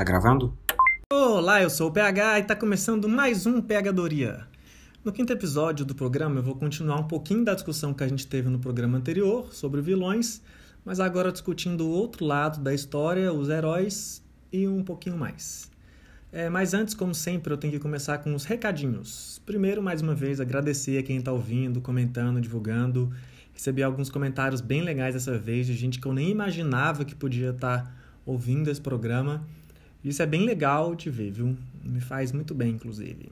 Tá gravando? Olá, eu sou o PH e tá começando mais um Pegadoria. No quinto episódio do programa, eu vou continuar um pouquinho da discussão que a gente teve no programa anterior sobre vilões, mas agora discutindo o outro lado da história, os heróis e um pouquinho mais. É, mas antes, como sempre, eu tenho que começar com os recadinhos. Primeiro, mais uma vez, agradecer a quem está ouvindo, comentando, divulgando. Recebi alguns comentários bem legais dessa vez, de gente que eu nem imaginava que podia estar tá ouvindo esse programa. Isso é bem legal de ver, viu? Me faz muito bem, inclusive.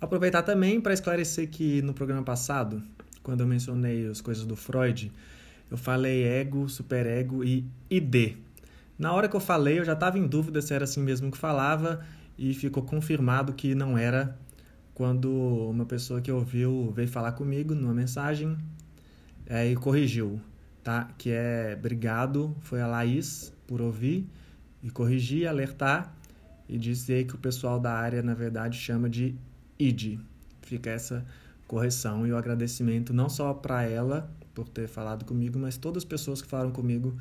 Aproveitar também para esclarecer que no programa passado, quando eu mencionei as coisas do Freud, eu falei ego, superego e ID. Na hora que eu falei, eu já estava em dúvida se era assim mesmo que falava e ficou confirmado que não era quando uma pessoa que ouviu veio falar comigo numa mensagem é, e corrigiu, tá? Que é obrigado, foi a Laís por ouvir e corrigir, alertar e dizer que o pessoal da área, na verdade, chama de ID. Fica essa correção e o agradecimento não só para ela por ter falado comigo, mas todas as pessoas que falaram comigo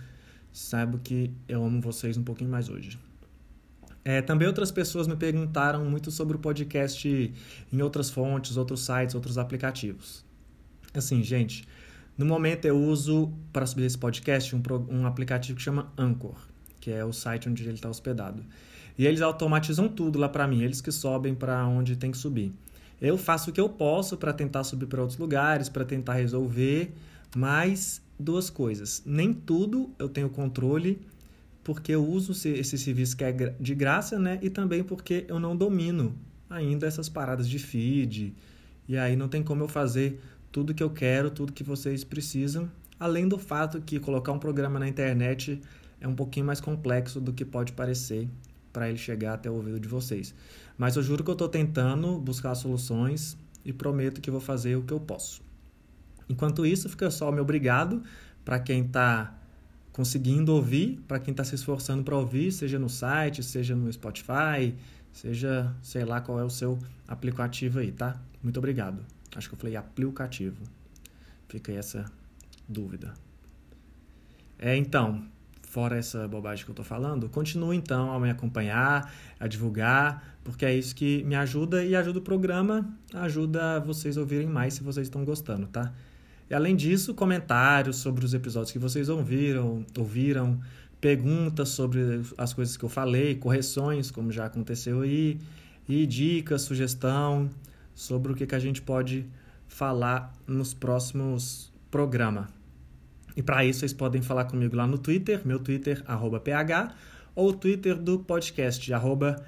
saibam que eu amo vocês um pouquinho mais hoje. É, também outras pessoas me perguntaram muito sobre o podcast em outras fontes, outros sites, outros aplicativos. Assim, gente, no momento eu uso para subir esse podcast um, um aplicativo que chama Anchor que é o site onde ele está hospedado. E eles automatizam tudo lá para mim, eles que sobem para onde tem que subir. Eu faço o que eu posso para tentar subir para outros lugares, para tentar resolver, mas duas coisas. Nem tudo eu tenho controle, porque eu uso esse serviço que é de graça, né? E também porque eu não domino ainda essas paradas de feed. E aí não tem como eu fazer tudo que eu quero, tudo que vocês precisam. Além do fato que colocar um programa na internet é um pouquinho mais complexo do que pode parecer para ele chegar até o ouvido de vocês. Mas eu juro que eu estou tentando buscar soluções e prometo que vou fazer o que eu posso. Enquanto isso, fica só o meu obrigado para quem está conseguindo ouvir, para quem está se esforçando para ouvir, seja no site, seja no Spotify, seja, sei lá qual é o seu aplicativo aí, tá? Muito obrigado. Acho que eu falei aplicativo. Fica aí essa dúvida. É, então, fora essa bobagem que eu estou falando, continue então a me acompanhar, a divulgar, porque é isso que me ajuda e ajuda o programa, ajuda vocês a ouvirem mais se vocês estão gostando, tá? E além disso, comentários sobre os episódios que vocês ouviram, ouviram, perguntas sobre as coisas que eu falei, correções, como já aconteceu aí, e dicas, sugestão sobre o que, que a gente pode falar nos próximos programas. E para isso vocês podem falar comigo lá no Twitter, meu Twitter, arroba PH, ou o Twitter do podcast, arroba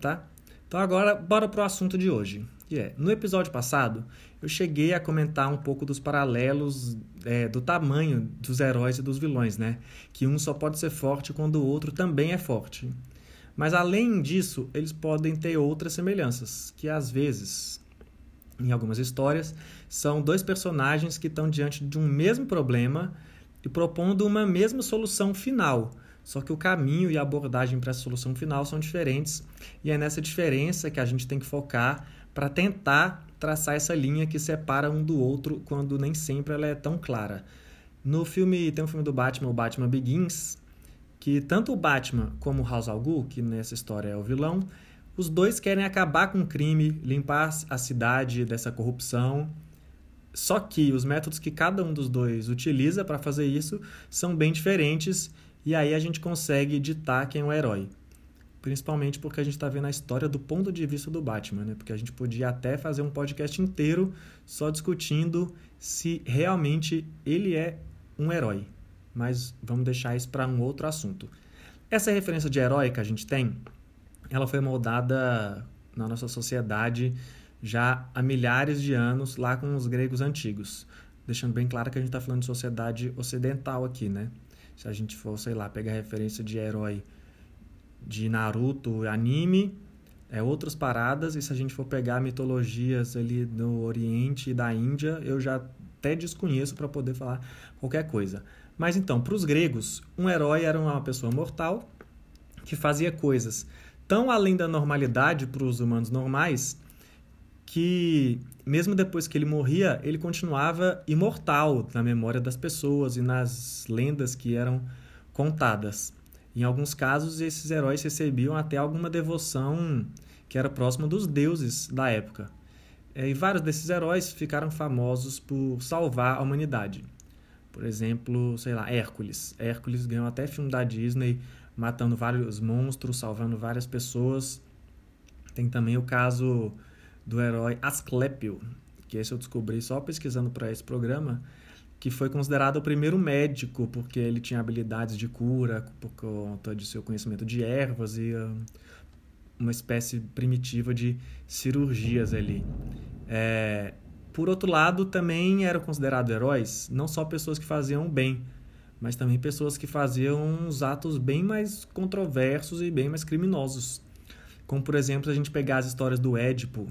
tá? Então agora, bora pro assunto de hoje. Que é, no episódio passado, eu cheguei a comentar um pouco dos paralelos é, do tamanho dos heróis e dos vilões, né? Que um só pode ser forte quando o outro também é forte. Mas além disso, eles podem ter outras semelhanças, que às vezes em algumas histórias, são dois personagens que estão diante de um mesmo problema e propondo uma mesma solução final. Só que o caminho e a abordagem para essa solução final são diferentes, e é nessa diferença que a gente tem que focar para tentar traçar essa linha que separa um do outro quando nem sempre ela é tão clara. No filme, tem um filme do Batman, o Batman Begins, que tanto o Batman como o House al Ghul, que nessa história é o vilão, os dois querem acabar com o crime, limpar a cidade dessa corrupção. Só que os métodos que cada um dos dois utiliza para fazer isso são bem diferentes e aí a gente consegue ditar quem é o herói. Principalmente porque a gente está vendo a história do ponto de vista do Batman, né? Porque a gente podia até fazer um podcast inteiro só discutindo se realmente ele é um herói. Mas vamos deixar isso para um outro assunto. Essa referência de herói que a gente tem ela foi moldada na nossa sociedade já há milhares de anos, lá com os gregos antigos. Deixando bem claro que a gente está falando de sociedade ocidental aqui, né? Se a gente for, sei lá, pegar referência de herói de Naruto, anime, é outras paradas. E se a gente for pegar mitologias ali do Oriente e da Índia, eu já até desconheço para poder falar qualquer coisa. Mas então, para os gregos, um herói era uma pessoa mortal que fazia coisas tão além da normalidade para os humanos normais que, mesmo depois que ele morria, ele continuava imortal na memória das pessoas e nas lendas que eram contadas. Em alguns casos, esses heróis recebiam até alguma devoção que era próxima dos deuses da época. É, e vários desses heróis ficaram famosos por salvar a humanidade. Por exemplo, sei lá, Hércules. Hércules ganhou até filme da Disney, matando vários monstros, salvando várias pessoas. Tem também o caso do herói Asclepio, que esse eu descobri só pesquisando para esse programa, que foi considerado o primeiro médico porque ele tinha habilidades de cura por conta de seu conhecimento de ervas e uh, uma espécie primitiva de cirurgias ali. É, por outro lado, também eram considerados heróis não só pessoas que faziam bem, mas também pessoas que faziam uns atos bem mais controversos e bem mais criminosos. Como, por exemplo, a gente pegar as histórias do Édipo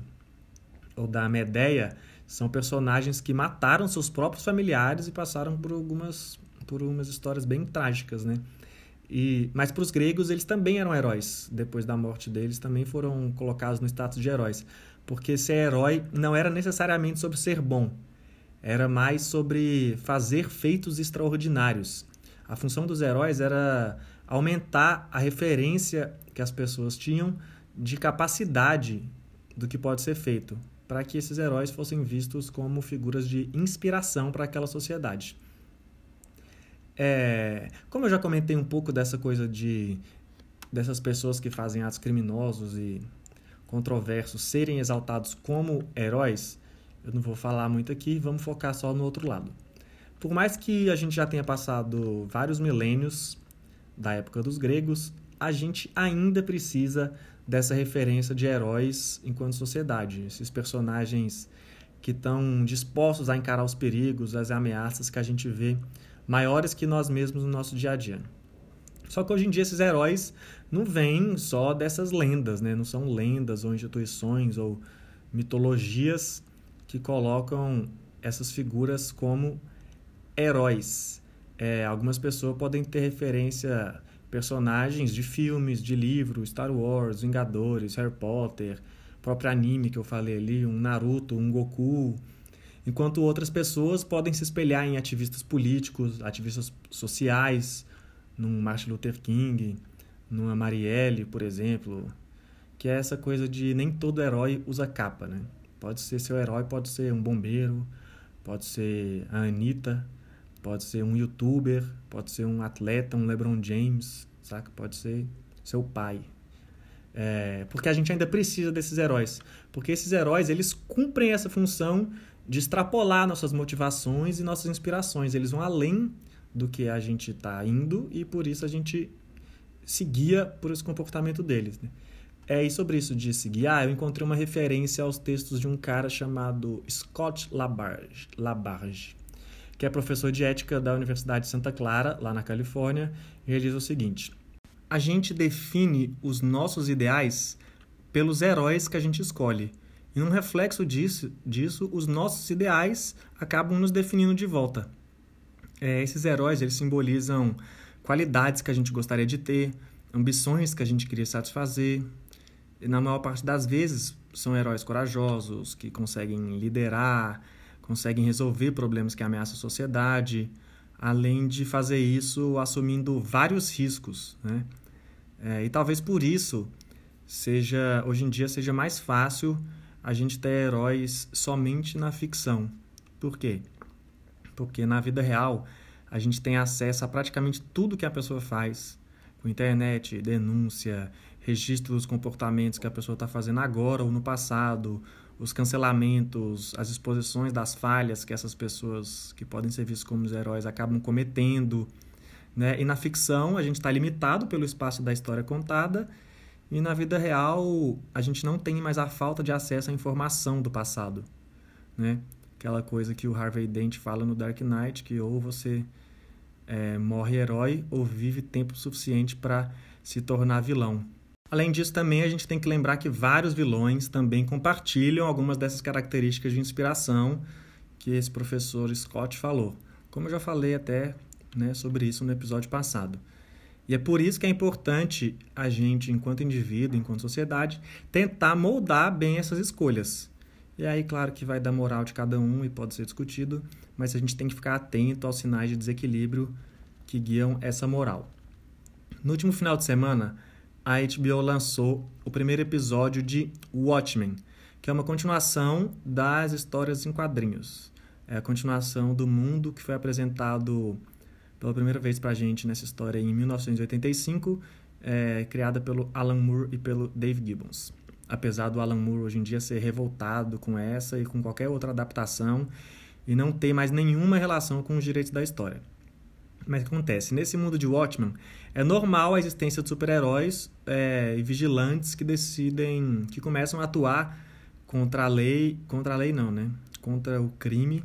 ou da Medeia, são personagens que mataram seus próprios familiares e passaram por algumas por umas histórias bem trágicas, né? E, mas para os gregos, eles também eram heróis. Depois da morte deles, também foram colocados no status de heróis. Porque ser herói não era necessariamente sobre ser bom, era mais sobre fazer feitos extraordinários. A função dos heróis era aumentar a referência que as pessoas tinham de capacidade do que pode ser feito, para que esses heróis fossem vistos como figuras de inspiração para aquela sociedade. É, como eu já comentei um pouco dessa coisa de dessas pessoas que fazem atos criminosos e controversos serem exaltados como heróis, eu não vou falar muito aqui, vamos focar só no outro lado. Por mais que a gente já tenha passado vários milênios da época dos gregos, a gente ainda precisa dessa referência de heróis enquanto sociedade, esses personagens que estão dispostos a encarar os perigos, as ameaças que a gente vê maiores que nós mesmos no nosso dia a dia. Só que hoje em dia esses heróis não vêm só dessas lendas, né? Não são lendas ou instituições ou mitologias que colocam essas figuras como heróis. É, algumas pessoas podem ter referência personagens de filmes, de livros, Star Wars, Vingadores, Harry Potter, próprio anime que eu falei ali, um Naruto, um Goku, enquanto outras pessoas podem se espelhar em ativistas políticos, ativistas sociais, num Martin Luther King, numa Marielle, por exemplo, que é essa coisa de nem todo herói usa capa, né? Pode ser seu herói, pode ser um bombeiro, pode ser a Anitta, pode ser um youtuber, pode ser um atleta, um LeBron James, saca? Pode ser seu pai. É, porque a gente ainda precisa desses heróis. Porque esses heróis, eles cumprem essa função de extrapolar nossas motivações e nossas inspirações. Eles vão além do que a gente está indo e por isso a gente se guia por esse comportamento deles. Né? É, e sobre isso de se guiar, eu encontrei uma referência aos textos de um cara chamado Scott Labarge, Labarge que é professor de ética da Universidade de Santa Clara, lá na Califórnia, e ele diz o seguinte: A gente define os nossos ideais pelos heróis que a gente escolhe. E num reflexo disso, disso os nossos ideais acabam nos definindo de volta. É, esses heróis eles simbolizam qualidades que a gente gostaria de ter, ambições que a gente queria satisfazer. Na maior parte das vezes são heróis corajosos que conseguem liderar, conseguem resolver problemas que ameaçam a sociedade, além de fazer isso assumindo vários riscos, né? É, e talvez por isso seja hoje em dia seja mais fácil a gente ter heróis somente na ficção. Por quê? Porque na vida real a gente tem acesso a praticamente tudo que a pessoa faz, com internet, denúncia, registro dos comportamentos que a pessoa está fazendo agora ou no passado, os cancelamentos, as exposições das falhas que essas pessoas que podem ser vistas como os heróis acabam cometendo. Né? E na ficção a gente está limitado pelo espaço da história contada e na vida real a gente não tem mais a falta de acesso à informação do passado. Né? Aquela coisa que o Harvey Dent fala no Dark Knight, que ou você é, morre herói ou vive tempo suficiente para se tornar vilão. Além disso, também a gente tem que lembrar que vários vilões também compartilham algumas dessas características de inspiração que esse professor Scott falou. Como eu já falei até né, sobre isso no episódio passado. E é por isso que é importante a gente, enquanto indivíduo, enquanto sociedade, tentar moldar bem essas escolhas. E aí, claro que vai dar moral de cada um e pode ser discutido, mas a gente tem que ficar atento aos sinais de desequilíbrio que guiam essa moral. No último final de semana, a HBO lançou o primeiro episódio de Watchmen, que é uma continuação das histórias em quadrinhos. É a continuação do mundo que foi apresentado pela primeira vez para a gente nessa história em 1985, é, criada pelo Alan Moore e pelo Dave Gibbons. Apesar do Alan Moore hoje em dia ser revoltado com essa e com qualquer outra adaptação e não ter mais nenhuma relação com os direitos da história. Mas o que acontece? Nesse mundo de Watchmen, é normal a existência de super-heróis é, e vigilantes que decidem, que começam a atuar contra a lei, contra a lei não, né? Contra o crime,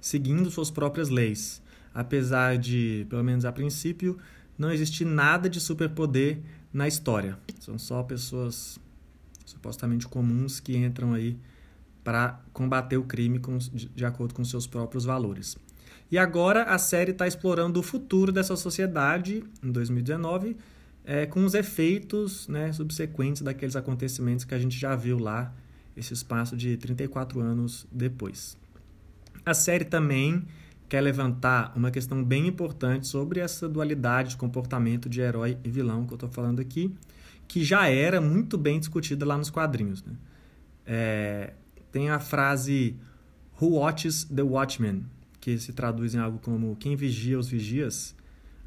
seguindo suas próprias leis. Apesar de, pelo menos a princípio, não existir nada de superpoder na história. São só pessoas supostamente comuns que entram aí para combater o crime com, de, de acordo com seus próprios valores. E agora a série está explorando o futuro dessa sociedade em 2019, é, com os efeitos né, subsequentes daqueles acontecimentos que a gente já viu lá, esse espaço de 34 anos depois. A série também quer levantar uma questão bem importante sobre essa dualidade de comportamento de herói e vilão que eu estou falando aqui, que já era muito bem discutida lá nos quadrinhos. Né? É, tem a frase Who watches the Watchmen? Que se traduz em algo como quem vigia os vigias,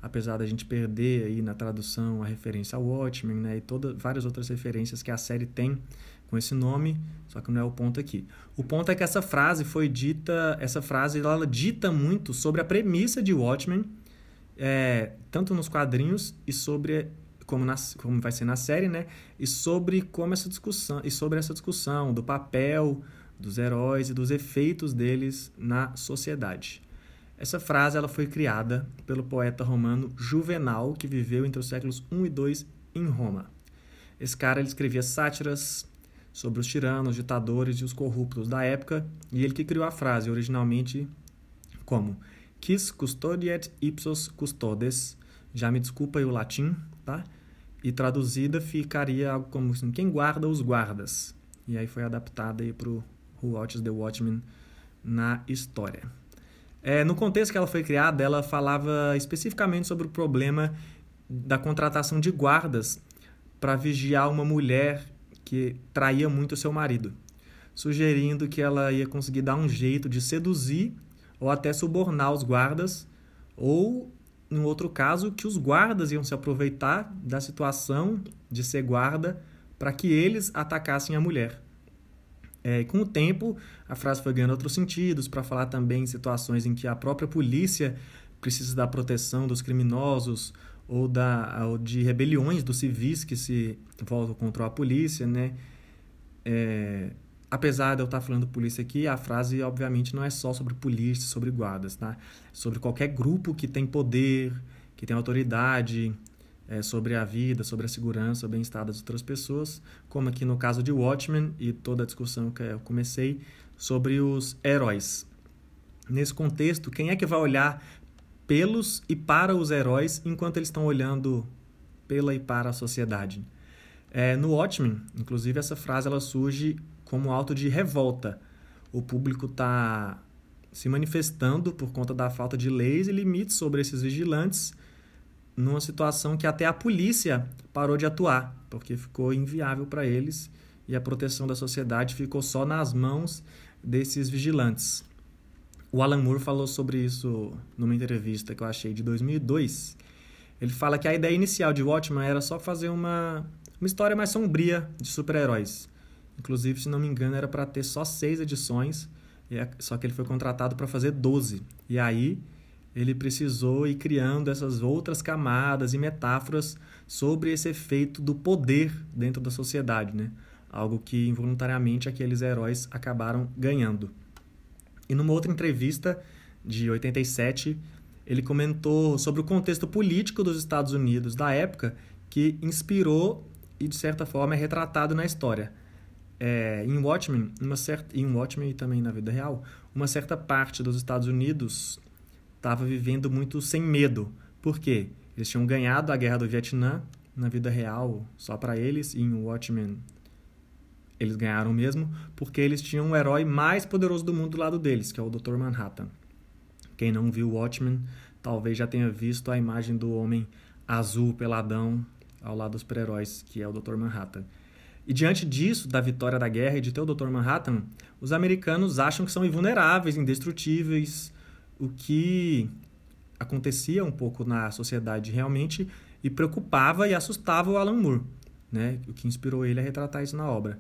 apesar da gente perder aí na tradução a referência ao Watchmen, né, e todas várias outras referências que a série tem com esse nome, só que não é o ponto aqui. O ponto é que essa frase foi dita, essa frase ela dita muito sobre a premissa de Watchmen, é, tanto nos quadrinhos e sobre como, na, como vai ser na série, né? E sobre como essa discussão e sobre essa discussão do papel dos heróis e dos efeitos deles na sociedade. Essa frase ela foi criada pelo poeta romano Juvenal, que viveu entre os séculos 1 e 2 em Roma. Esse cara ele escrevia sátiras sobre os tiranos, ditadores e os corruptos da época, e ele que criou a frase originalmente como Quis custodiet ipsos custodes, já me desculpa aí o latim, tá? E traduzida ficaria algo como assim, quem guarda os guardas. E aí foi adaptada aí para o Who Watches the Watchmen na história. É, no contexto que ela foi criada, ela falava especificamente sobre o problema da contratação de guardas para vigiar uma mulher que traía muito seu marido, sugerindo que ela ia conseguir dar um jeito de seduzir ou até subornar os guardas, ou, em outro caso, que os guardas iam se aproveitar da situação de ser guarda para que eles atacassem a mulher. É, com o tempo, a frase foi ganhando outros sentidos para falar também em situações em que a própria polícia precisa da proteção dos criminosos ou, da, ou de rebeliões dos civis que se voltam contra a polícia, né? É, apesar de eu estar falando polícia aqui, a frase obviamente não é só sobre polícia, sobre guardas, tá? Sobre qualquer grupo que tem poder, que tem autoridade, é, sobre a vida, sobre a segurança, o bem-estar das outras pessoas, como aqui no caso de Watchmen e toda a discussão que eu comecei sobre os heróis. Nesse contexto, quem é que vai olhar pelos e para os heróis enquanto eles estão olhando pela e para a sociedade? É, no Watchmen, inclusive, essa frase ela surge como alto de revolta. O público está se manifestando por conta da falta de leis e limites sobre esses vigilantes numa situação que até a polícia parou de atuar, porque ficou inviável para eles e a proteção da sociedade ficou só nas mãos desses vigilantes. O Alan Moore falou sobre isso numa entrevista que eu achei de 2002. Ele fala que a ideia inicial de Watchmen era só fazer uma, uma história mais sombria de super-heróis. Inclusive, se não me engano, era para ter só seis edições, é, só que ele foi contratado para fazer 12. E aí ele precisou ir criando essas outras camadas e metáforas sobre esse efeito do poder dentro da sociedade, né? Algo que involuntariamente aqueles heróis acabaram ganhando. E numa outra entrevista de 87, ele comentou sobre o contexto político dos Estados Unidos da época que inspirou e de certa forma é retratado na história. É, em Watchmen, uma certa, em Watchmen e também na vida real, uma certa parte dos Estados Unidos estava vivendo muito sem medo. Por quê? Eles tinham ganhado a guerra do Vietnã na vida real, só para eles, e em Watchmen eles ganharam mesmo, porque eles tinham o herói mais poderoso do mundo do lado deles, que é o Dr. Manhattan. Quem não viu Watchmen talvez já tenha visto a imagem do homem azul peladão ao lado dos super-heróis, que é o Dr. Manhattan. E diante disso, da vitória da guerra e de ter o Dr. Manhattan, os americanos acham que são invulneráveis, indestrutíveis, o que acontecia um pouco na sociedade realmente e preocupava e assustava o Alan Moore, né? o que inspirou ele a retratar isso na obra.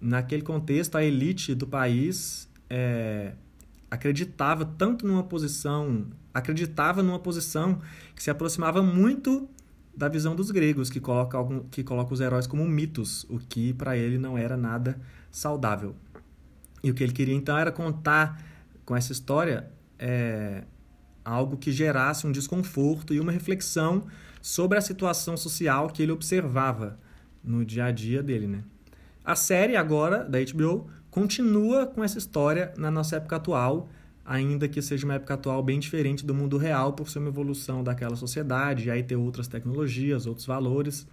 Naquele contexto, a elite do país é, acreditava tanto numa posição, acreditava numa posição que se aproximava muito da visão dos gregos, que coloca, algum, que coloca os heróis como mitos, o que para ele não era nada saudável. E o que ele queria então era contar com essa história é, algo que gerasse um desconforto e uma reflexão sobre a situação social que ele observava no dia a dia dele. Né? A série agora da HBO continua com essa história na nossa época atual, ainda que seja uma época atual bem diferente do mundo real, por ser uma evolução daquela sociedade, e aí ter outras tecnologias, outros valores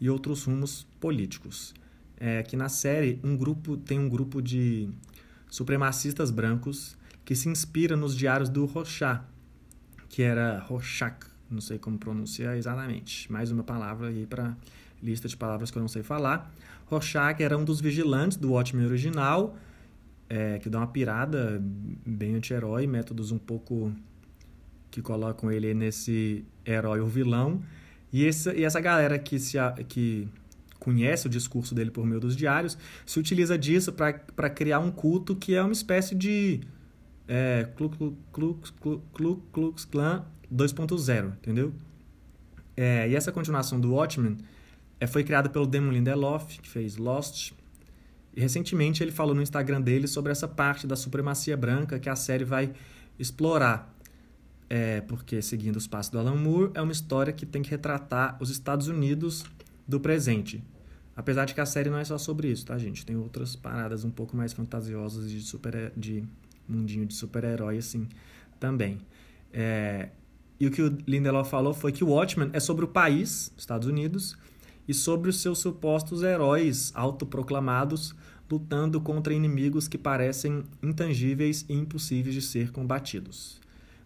e outros rumos políticos. É que na série um grupo tem um grupo de supremacistas brancos que se inspira nos diários do Rorschach, que era Rorschach, não sei como pronunciar exatamente, mais uma palavra aí para lista de palavras que eu não sei falar. Rorschach era um dos vigilantes do Watchmen original, é, que dá uma pirada bem anti-herói, métodos um pouco que colocam ele nesse herói ou vilão. E essa, e essa galera que, se, que conhece o discurso dele por meio dos diários se utiliza disso para criar um culto que é uma espécie de é, Klux, Klux, Klan 2.0, entendeu? É, e essa continuação do Watchmen é, foi criada pelo Damon Lindelof, que fez Lost, e recentemente ele falou no Instagram dele sobre essa parte da supremacia branca que a série vai explorar. É, porque, seguindo os passos do Alan Moore, é uma história que tem que retratar os Estados Unidos do presente. Apesar de que a série não é só sobre isso, tá, gente? Tem outras paradas um pouco mais fantasiosas de, super, de mundinho de super-herói, assim, também. É, e o que o Lindelof falou foi que o Watchmen é sobre o país, Estados Unidos, e sobre os seus supostos heróis autoproclamados lutando contra inimigos que parecem intangíveis e impossíveis de ser combatidos.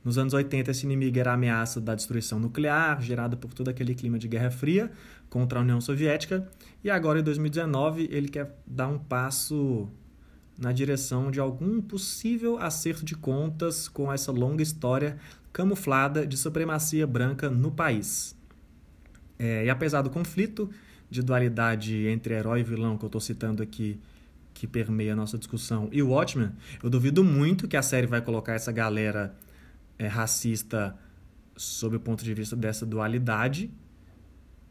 Nos anos 80, esse inimigo era a ameaça da destruição nuclear, gerada por todo aquele clima de Guerra Fria contra a União Soviética, e agora em 2019 ele quer dar um passo na direção de algum possível acerto de contas com essa longa história camuflada de supremacia branca no país. É, e apesar do conflito de dualidade entre herói e vilão que eu estou citando aqui que permeia a nossa discussão e o Watchmen, eu duvido muito que a série vai colocar essa galera é, racista sob o ponto de vista dessa dualidade,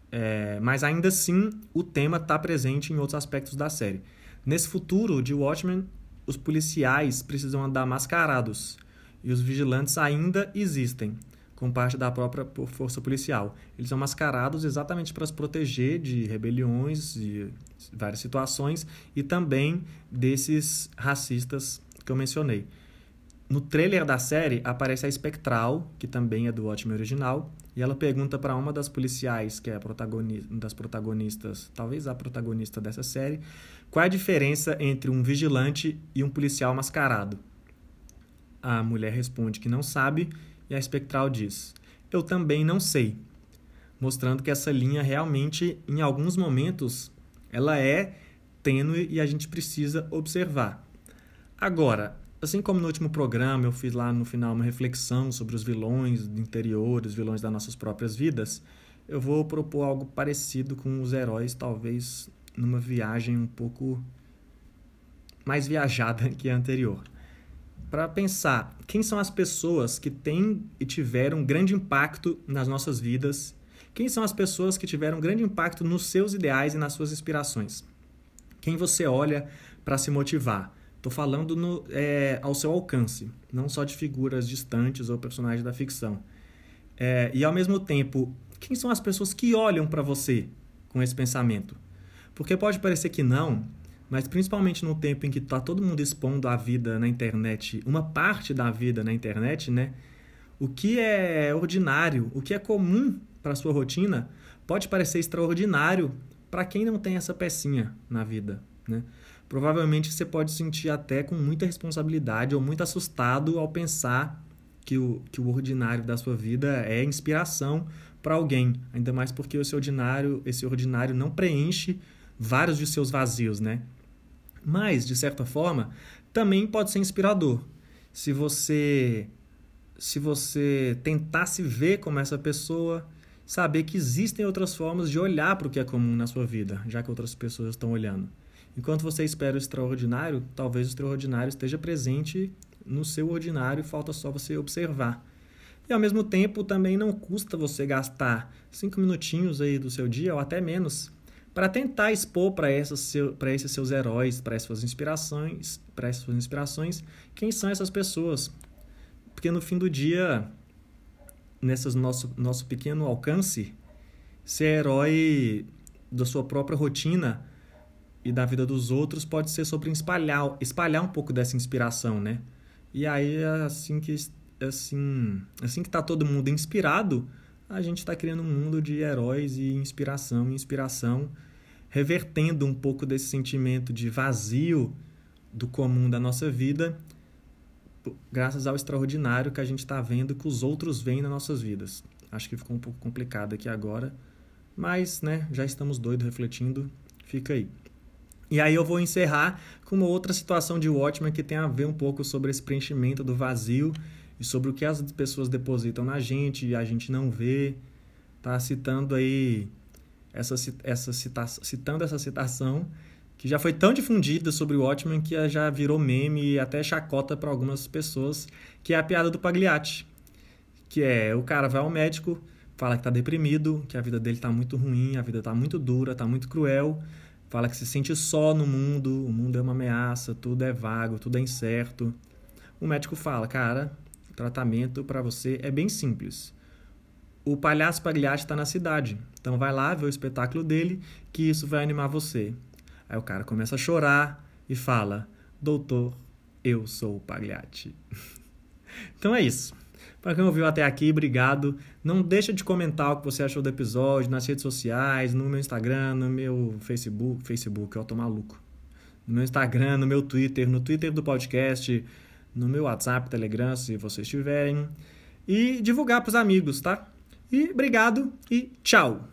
é, mas ainda assim o tema está presente em outros aspectos da série. Nesse futuro de Watchmen, os policiais precisam andar mascarados e os vigilantes ainda existem, com parte da própria força policial. Eles são mascarados exatamente para se proteger de rebeliões e várias situações e também desses racistas que eu mencionei. No trailer da série aparece a Spectral, que também é do ótimo original, e ela pergunta para uma das policiais, que é a das protagonistas, talvez a protagonista dessa série, qual é a diferença entre um vigilante e um policial mascarado. A mulher responde que não sabe e a espectral diz: Eu também não sei. Mostrando que essa linha realmente, em alguns momentos, ela é tênue e a gente precisa observar. Agora, assim como no último programa eu fiz lá no final uma reflexão sobre os vilões do interior, os vilões das nossas próprias vidas, eu vou propor algo parecido com os heróis, talvez numa viagem um pouco mais viajada que a anterior para pensar quem são as pessoas que têm e tiveram grande impacto nas nossas vidas, quem são as pessoas que tiveram grande impacto nos seus ideais e nas suas inspirações. Quem você olha para se motivar. Estou falando no, é, ao seu alcance, não só de figuras distantes ou personagens da ficção. É, e ao mesmo tempo, quem são as pessoas que olham para você com esse pensamento? Porque pode parecer que não, mas principalmente no tempo em que está todo mundo expondo a vida na internet, uma parte da vida na internet, né? O que é ordinário, o que é comum para sua rotina, pode parecer extraordinário para quem não tem essa pecinha na vida, né? Provavelmente você pode sentir até com muita responsabilidade ou muito assustado ao pensar que o, que o ordinário da sua vida é inspiração para alguém, ainda mais porque esse ordinário, esse ordinário não preenche vários de seus vazios, né? Mas, de certa forma, também pode ser inspirador. Se você se você tentar se ver como essa pessoa, saber que existem outras formas de olhar para o que é comum na sua vida, já que outras pessoas estão olhando. Enquanto você espera o extraordinário, talvez o extraordinário esteja presente no seu ordinário, falta só você observar. E ao mesmo tempo também não custa você gastar cinco minutinhos aí do seu dia ou até menos para tentar expor para seu, esses seus heróis, para essas suas inspirações, para essas suas inspirações, quem são essas pessoas. Porque no fim do dia, nesse nosso, nosso pequeno alcance, ser herói da sua própria rotina e da vida dos outros pode ser sobre espalhar, espalhar um pouco dessa inspiração, né? E aí, assim que assim, assim que tá todo mundo inspirado, a gente está criando um mundo de heróis e inspiração, inspiração, revertendo um pouco desse sentimento de vazio do comum da nossa vida, graças ao extraordinário que a gente está vendo que os outros veem nas nossas vidas. Acho que ficou um pouco complicado aqui agora, mas né, já estamos doidos refletindo, fica aí. E aí eu vou encerrar com uma outra situação de Watchmen que tem a ver um pouco sobre esse preenchimento do vazio e sobre o que as pessoas depositam na gente e a gente não vê. Tá citando aí essa, essa citação, citando essa citação que já foi tão difundida sobre o Watchmen que já virou meme e até chacota para algumas pessoas, que é a piada do Pagliatti, que é o cara vai ao médico, fala que está deprimido, que a vida dele está muito ruim, a vida está muito dura, está muito cruel, fala que se sente só no mundo, o mundo é uma ameaça, tudo é vago, tudo é incerto. O médico fala, cara, o tratamento para você é bem simples. O palhaço Pagliatti está na cidade, então vai lá ver o espetáculo dele, que isso vai animar você. Aí o cara começa a chorar e fala: Doutor, eu sou o Pagliatti. então é isso. Para quem ouviu até aqui, obrigado. Não deixa de comentar o que você achou do episódio nas redes sociais, no meu Instagram, no meu Facebook. Facebook, eu tô maluco. No meu Instagram, no meu Twitter, no Twitter do podcast, no meu WhatsApp, Telegram, se vocês tiverem. E divulgar para os amigos, tá? E obrigado e tchau!